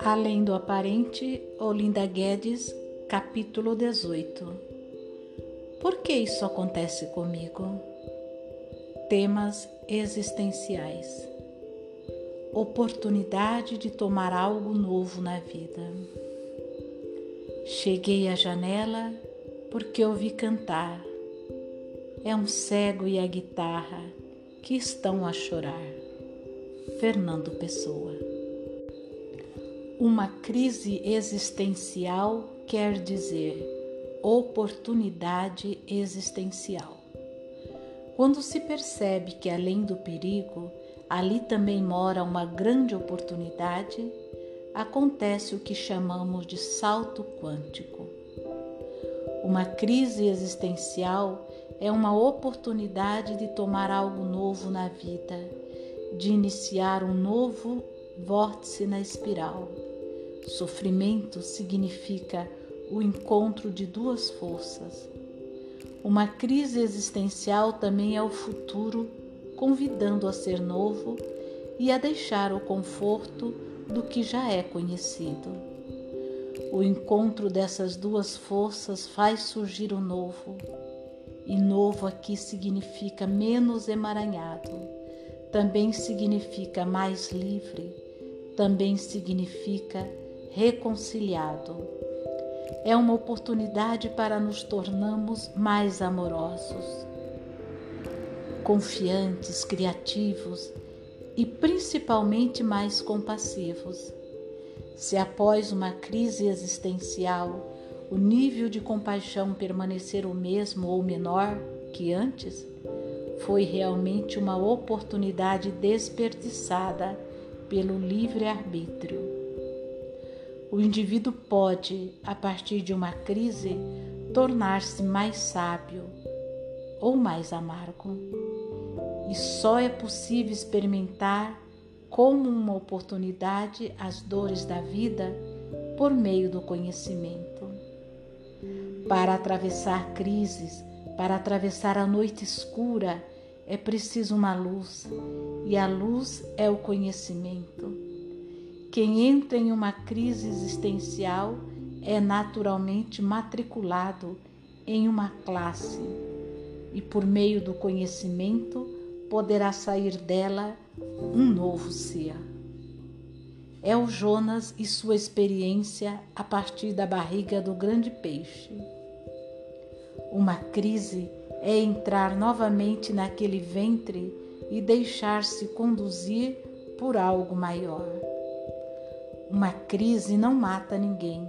Além do aparente, Olinda Guedes, capítulo 18. Por que isso acontece comigo? Temas existenciais. Oportunidade de tomar algo novo na vida. Cheguei à janela porque ouvi cantar. É um cego e a guitarra que estão a chorar. Fernando Pessoa. Uma crise existencial quer dizer oportunidade existencial. Quando se percebe que além do perigo, ali também mora uma grande oportunidade, acontece o que chamamos de salto quântico. Uma crise existencial é uma oportunidade de tomar algo novo na vida, de iniciar um novo vórtice na espiral. Sofrimento significa o encontro de duas forças. Uma crise existencial também é o futuro, convidando a ser novo e a deixar o conforto do que já é conhecido. O encontro dessas duas forças faz surgir o novo, e novo aqui significa menos emaranhado, também significa mais livre também significa reconciliado. É uma oportunidade para nos tornarmos mais amorosos, confiantes, criativos e principalmente mais compassivos. Se após uma crise existencial o nível de compaixão permanecer o mesmo ou menor que antes, foi realmente uma oportunidade desperdiçada pelo livre-arbítrio. O indivíduo pode, a partir de uma crise, tornar-se mais sábio ou mais amargo. E só é possível experimentar como uma oportunidade as dores da vida por meio do conhecimento. Para atravessar crises, para atravessar a noite escura, é preciso uma luz, e a luz é o conhecimento. Quem entra em uma crise existencial é naturalmente matriculado em uma classe e, por meio do conhecimento, poderá sair dela um novo ser. É o Jonas e sua experiência a partir da barriga do grande peixe. Uma crise é entrar novamente naquele ventre e deixar-se conduzir por algo maior. Uma crise não mata ninguém,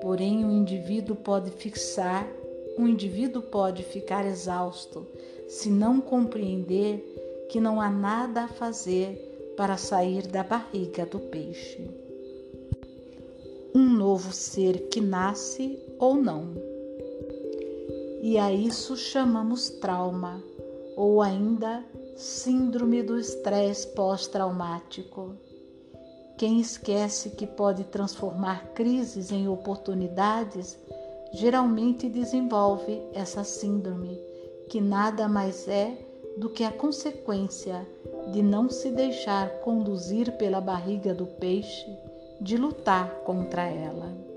porém o um indivíduo pode fixar, um indivíduo pode ficar exausto se não compreender que não há nada a fazer para sair da barriga do peixe. Um novo ser que nasce ou não e a isso chamamos trauma ou ainda síndrome do estresse pós-traumático. Quem esquece que pode transformar crises em oportunidades geralmente desenvolve essa síndrome, que nada mais é do que a consequência de não se deixar conduzir pela barriga do peixe, de lutar contra ela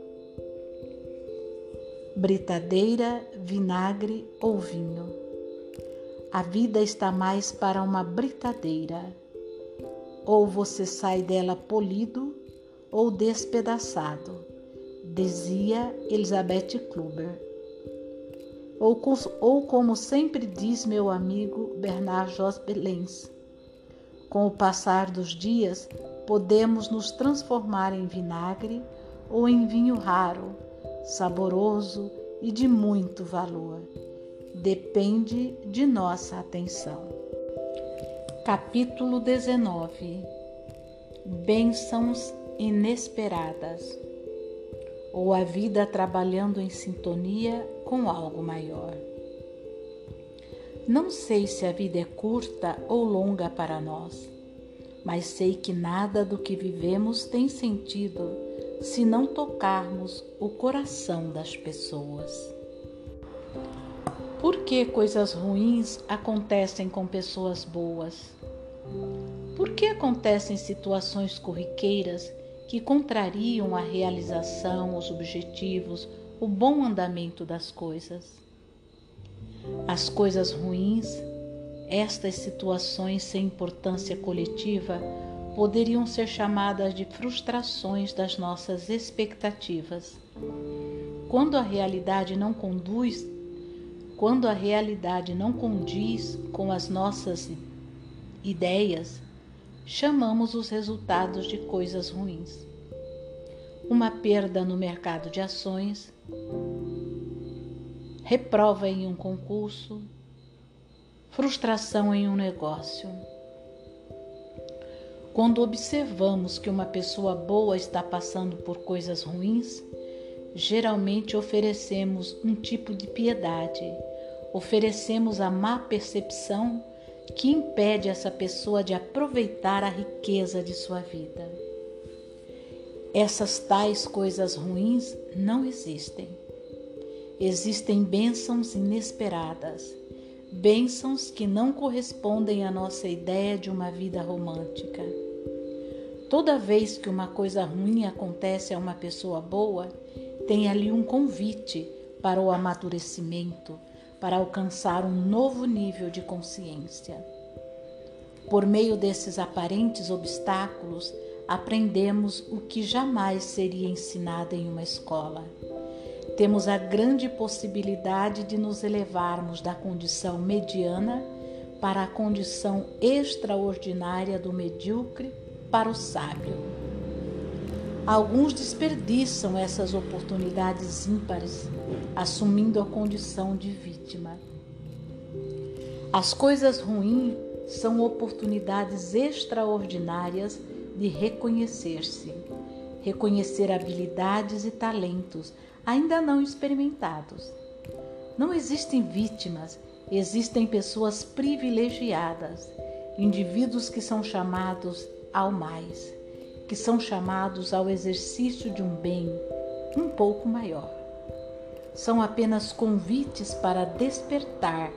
britadeira, vinagre ou vinho. A vida está mais para uma britadeira. Ou você sai dela polido ou despedaçado, dizia Elizabeth Kluber. Ou, ou como sempre diz meu amigo Bernard Jos Belens, com o passar dos dias podemos nos transformar em vinagre ou em vinho raro saboroso e de muito valor. Depende de nossa atenção. Capítulo 19 Bênçãos inesperadas ou a vida trabalhando em sintonia com algo maior. Não sei se a vida é curta ou longa para nós, mas sei que nada do que vivemos tem sentido se não tocarmos o coração das pessoas. Por que coisas ruins acontecem com pessoas boas? Por que acontecem situações corriqueiras que contrariam a realização, os objetivos, o bom andamento das coisas? As coisas ruins, estas situações sem importância coletiva, poderiam ser chamadas de frustrações das nossas expectativas. Quando a realidade não conduz, quando a realidade não condiz com as nossas ideias, chamamos os resultados de coisas ruins. Uma perda no mercado de ações, reprova em um concurso, frustração em um negócio. Quando observamos que uma pessoa boa está passando por coisas ruins, geralmente oferecemos um tipo de piedade, oferecemos a má percepção que impede essa pessoa de aproveitar a riqueza de sua vida. Essas tais coisas ruins não existem. Existem bênçãos inesperadas, bênçãos que não correspondem à nossa ideia de uma vida romântica. Toda vez que uma coisa ruim acontece a uma pessoa boa, tem ali um convite para o amadurecimento, para alcançar um novo nível de consciência. Por meio desses aparentes obstáculos, aprendemos o que jamais seria ensinado em uma escola. Temos a grande possibilidade de nos elevarmos da condição mediana para a condição extraordinária do medíocre para o sábio. Alguns desperdiçam essas oportunidades ímpares, assumindo a condição de vítima. As coisas ruins são oportunidades extraordinárias de reconhecer-se, reconhecer habilidades e talentos ainda não experimentados. Não existem vítimas, existem pessoas privilegiadas, indivíduos que são chamados ao mais que são chamados ao exercício de um bem um pouco maior. São apenas convites para despertar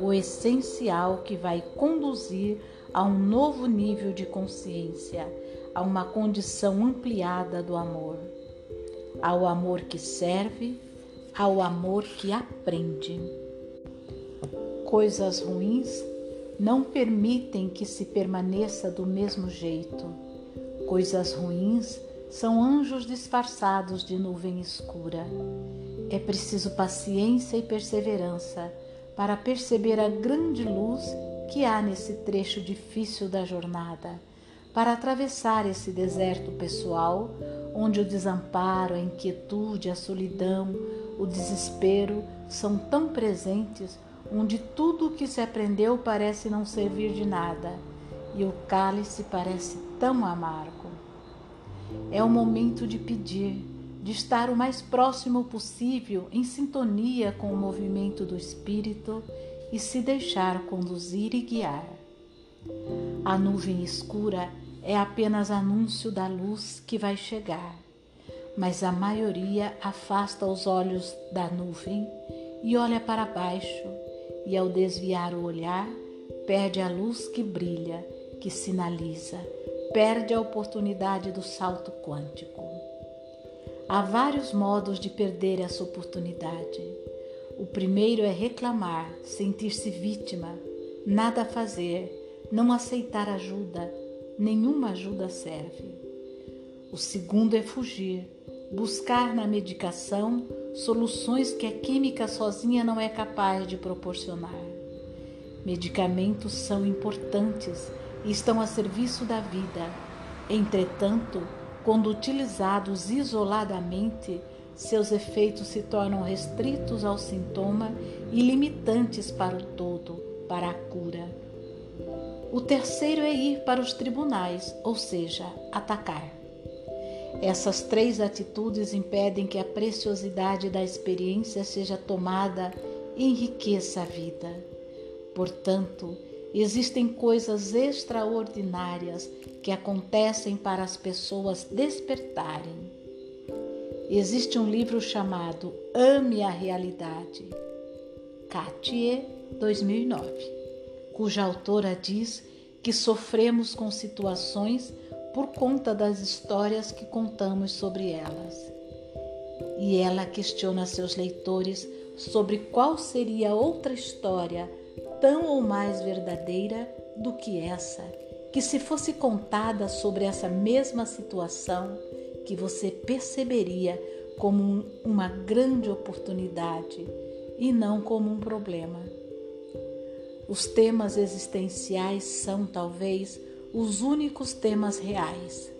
o essencial que vai conduzir a um novo nível de consciência, a uma condição ampliada do amor, ao amor que serve, ao amor que aprende. Coisas ruins não permitem que se permaneça do mesmo jeito Coisas ruins são anjos disfarçados de nuvem escura. É preciso paciência e perseverança para perceber a grande luz que há nesse trecho difícil da jornada, para atravessar esse deserto pessoal, onde o desamparo, a inquietude, a solidão, o desespero são tão presentes, onde tudo o que se aprendeu parece não servir de nada e o cálice parece tão amargo. É o momento de pedir, de estar o mais próximo possível em sintonia com o movimento do Espírito e se deixar conduzir e guiar. A nuvem escura é apenas anúncio da luz que vai chegar, mas a maioria afasta os olhos da nuvem e olha para baixo, e ao desviar o olhar, perde a luz que brilha que sinaliza, perde a oportunidade do salto quântico. Há vários modos de perder essa oportunidade. O primeiro é reclamar, sentir-se vítima, nada fazer, não aceitar ajuda, nenhuma ajuda serve. O segundo é fugir, buscar na medicação soluções que a química sozinha não é capaz de proporcionar. Medicamentos são importantes e estão a serviço da vida. Entretanto, quando utilizados isoladamente, seus efeitos se tornam restritos ao sintoma e limitantes para o todo, para a cura. O terceiro é ir para os tribunais, ou seja, atacar. Essas três atitudes impedem que a preciosidade da experiência seja tomada e enriqueça a vida. Portanto, Existem coisas extraordinárias que acontecem para as pessoas despertarem. Existe um livro chamado Ame a Realidade, Katie 2009, cuja autora diz que sofremos com situações por conta das histórias que contamos sobre elas. E ela questiona seus leitores sobre qual seria outra história tão ou mais verdadeira do que essa, que se fosse contada sobre essa mesma situação, que você perceberia como uma grande oportunidade e não como um problema. Os temas existenciais são, talvez, os únicos temas reais.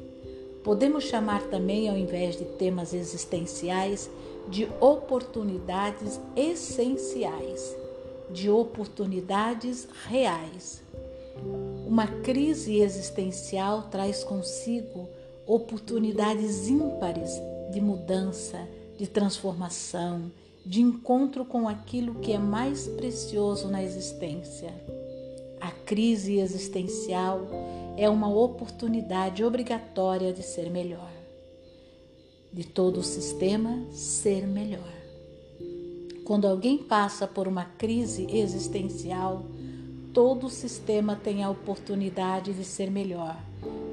Podemos chamar também, ao invés de temas existenciais, de oportunidades essenciais, de oportunidades reais. Uma crise existencial traz consigo oportunidades ímpares de mudança, de transformação, de encontro com aquilo que é mais precioso na existência. A crise existencial é uma oportunidade obrigatória de ser melhor, de todo o sistema ser melhor. Quando alguém passa por uma crise existencial, todo o sistema tem a oportunidade de ser melhor,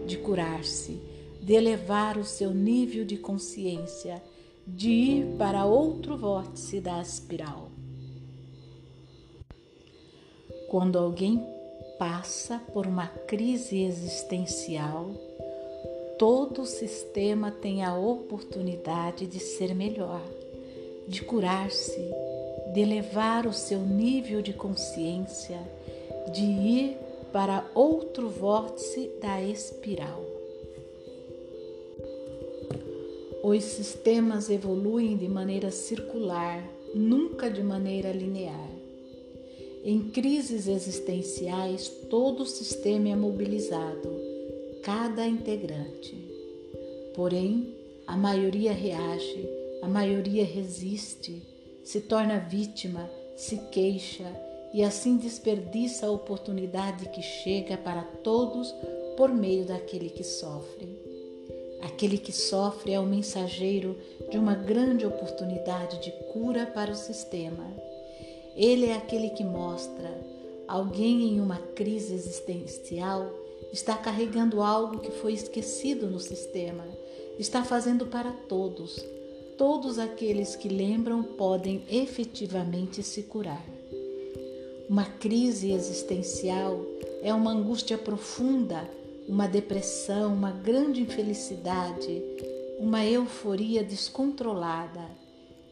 de curar-se, de elevar o seu nível de consciência de ir para outro vórtice da espiral. Quando alguém passa por uma crise existencial, todo o sistema tem a oportunidade de ser melhor, de curar-se, de elevar o seu nível de consciência, de ir para outro vórtice da espiral. Os sistemas evoluem de maneira circular, nunca de maneira linear. Em crises existenciais, todo o sistema é mobilizado, cada integrante. Porém, a maioria reage, a maioria resiste, se torna vítima, se queixa e assim desperdiça a oportunidade que chega para todos por meio daquele que sofre. Aquele que sofre é o mensageiro de uma grande oportunidade de cura para o sistema. Ele é aquele que mostra alguém em uma crise existencial está carregando algo que foi esquecido no sistema, está fazendo para todos. Todos aqueles que lembram podem efetivamente se curar. Uma crise existencial é uma angústia profunda uma depressão, uma grande infelicidade, uma euforia descontrolada.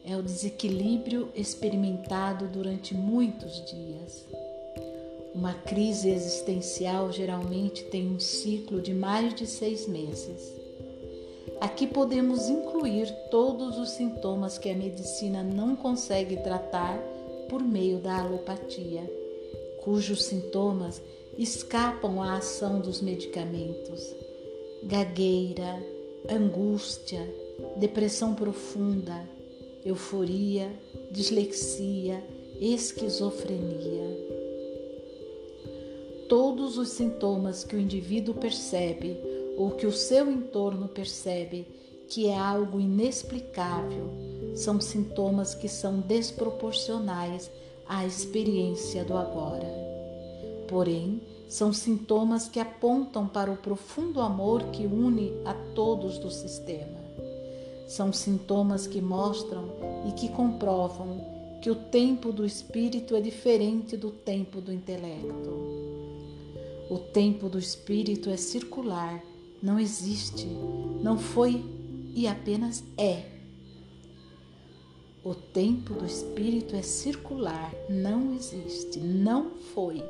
É o desequilíbrio experimentado durante muitos dias. Uma crise existencial geralmente tem um ciclo de mais de seis meses. Aqui podemos incluir todos os sintomas que a medicina não consegue tratar por meio da alopatia, cujos sintomas escapam à ação dos medicamentos. Gagueira, angústia, depressão profunda, euforia, dislexia, esquizofrenia. Todos os sintomas que o indivíduo percebe ou que o seu entorno percebe que é algo inexplicável são sintomas que são desproporcionais à experiência do agora. Porém, são sintomas que apontam para o profundo amor que une a todos do sistema. São sintomas que mostram e que comprovam que o tempo do espírito é diferente do tempo do intelecto. O tempo do espírito é circular, não existe, não foi e apenas é. O tempo do espírito é circular, não existe, não foi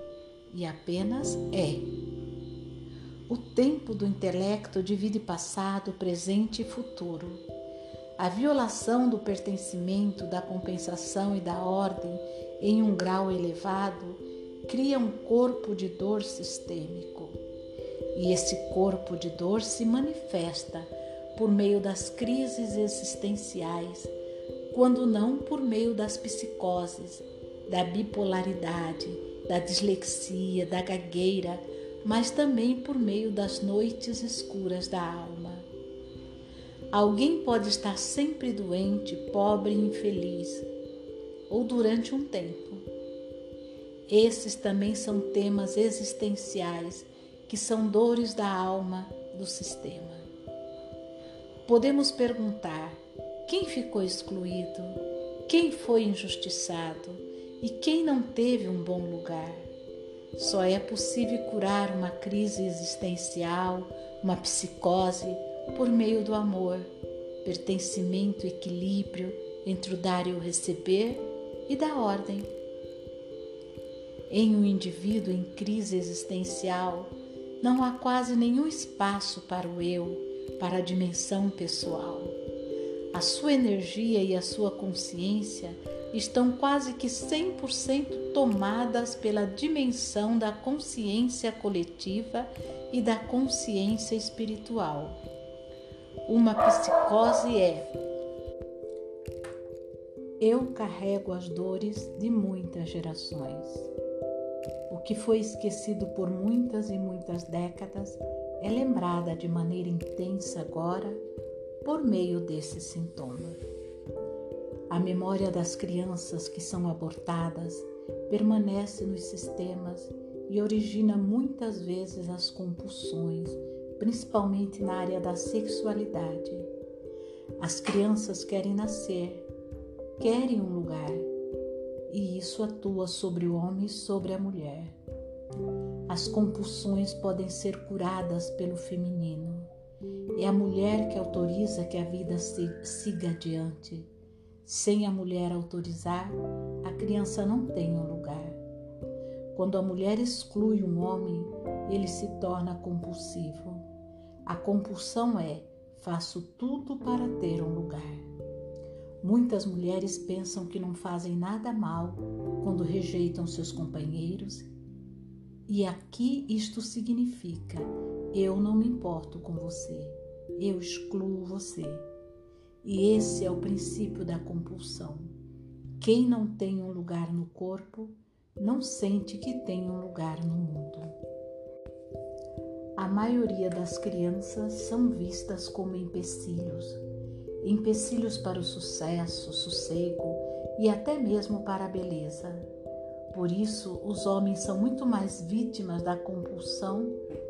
e apenas é. O tempo do intelecto divide passado, presente e futuro. A violação do pertencimento, da compensação e da ordem em um grau elevado cria um corpo de dor sistêmico. E esse corpo de dor se manifesta por meio das crises existenciais, quando não por meio das psicoses, da bipolaridade, da dislexia, da gagueira, mas também por meio das noites escuras da alma. Alguém pode estar sempre doente, pobre e infeliz, ou durante um tempo. Esses também são temas existenciais que são dores da alma do sistema. Podemos perguntar: quem ficou excluído? Quem foi injustiçado? E quem não teve um bom lugar? Só é possível curar uma crise existencial, uma psicose, por meio do amor, pertencimento, equilíbrio entre o dar e o receber e da ordem. Em um indivíduo em crise existencial, não há quase nenhum espaço para o eu, para a dimensão pessoal. A sua energia e a sua consciência estão quase que 100% tomadas pela dimensão da consciência coletiva e da consciência espiritual. Uma psicose é: eu carrego as dores de muitas gerações. O que foi esquecido por muitas e muitas décadas é lembrada de maneira intensa agora por meio desse sintoma. A memória das crianças que são abortadas permanece nos sistemas e origina muitas vezes as compulsões, principalmente na área da sexualidade. As crianças querem nascer, querem um lugar, e isso atua sobre o homem e sobre a mulher. As compulsões podem ser curadas pelo feminino. É a mulher que autoriza que a vida siga adiante sem a mulher autorizar, a criança não tem um lugar. Quando a mulher exclui um homem, ele se torna compulsivo. A compulsão é: faço tudo para ter um lugar. Muitas mulheres pensam que não fazem nada mal quando rejeitam seus companheiros, e aqui isto significa: eu não me importo com você, eu excluo você. E esse é o princípio da compulsão. Quem não tem um lugar no corpo não sente que tem um lugar no mundo. A maioria das crianças são vistas como empecilhos empecilhos para o sucesso, sossego e até mesmo para a beleza. Por isso, os homens são muito mais vítimas da compulsão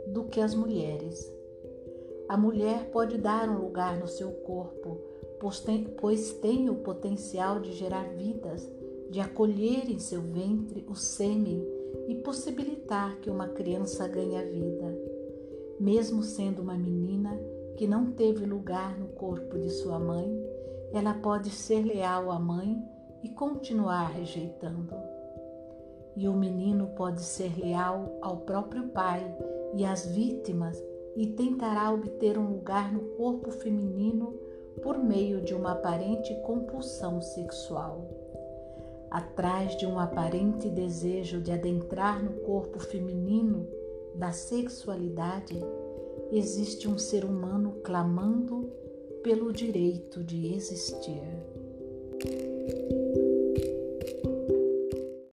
do que as mulheres. A mulher pode dar um lugar no seu corpo pois tem o potencial de gerar vidas, de acolher em seu ventre o sêmen e possibilitar que uma criança ganhe a vida. Mesmo sendo uma menina que não teve lugar no corpo de sua mãe, ela pode ser leal à mãe e continuar rejeitando. E o menino pode ser leal ao próprio pai e às vítimas e tentará obter um lugar no corpo feminino por meio de uma aparente compulsão sexual. Atrás de um aparente desejo de adentrar no corpo feminino da sexualidade, existe um ser humano clamando pelo direito de existir.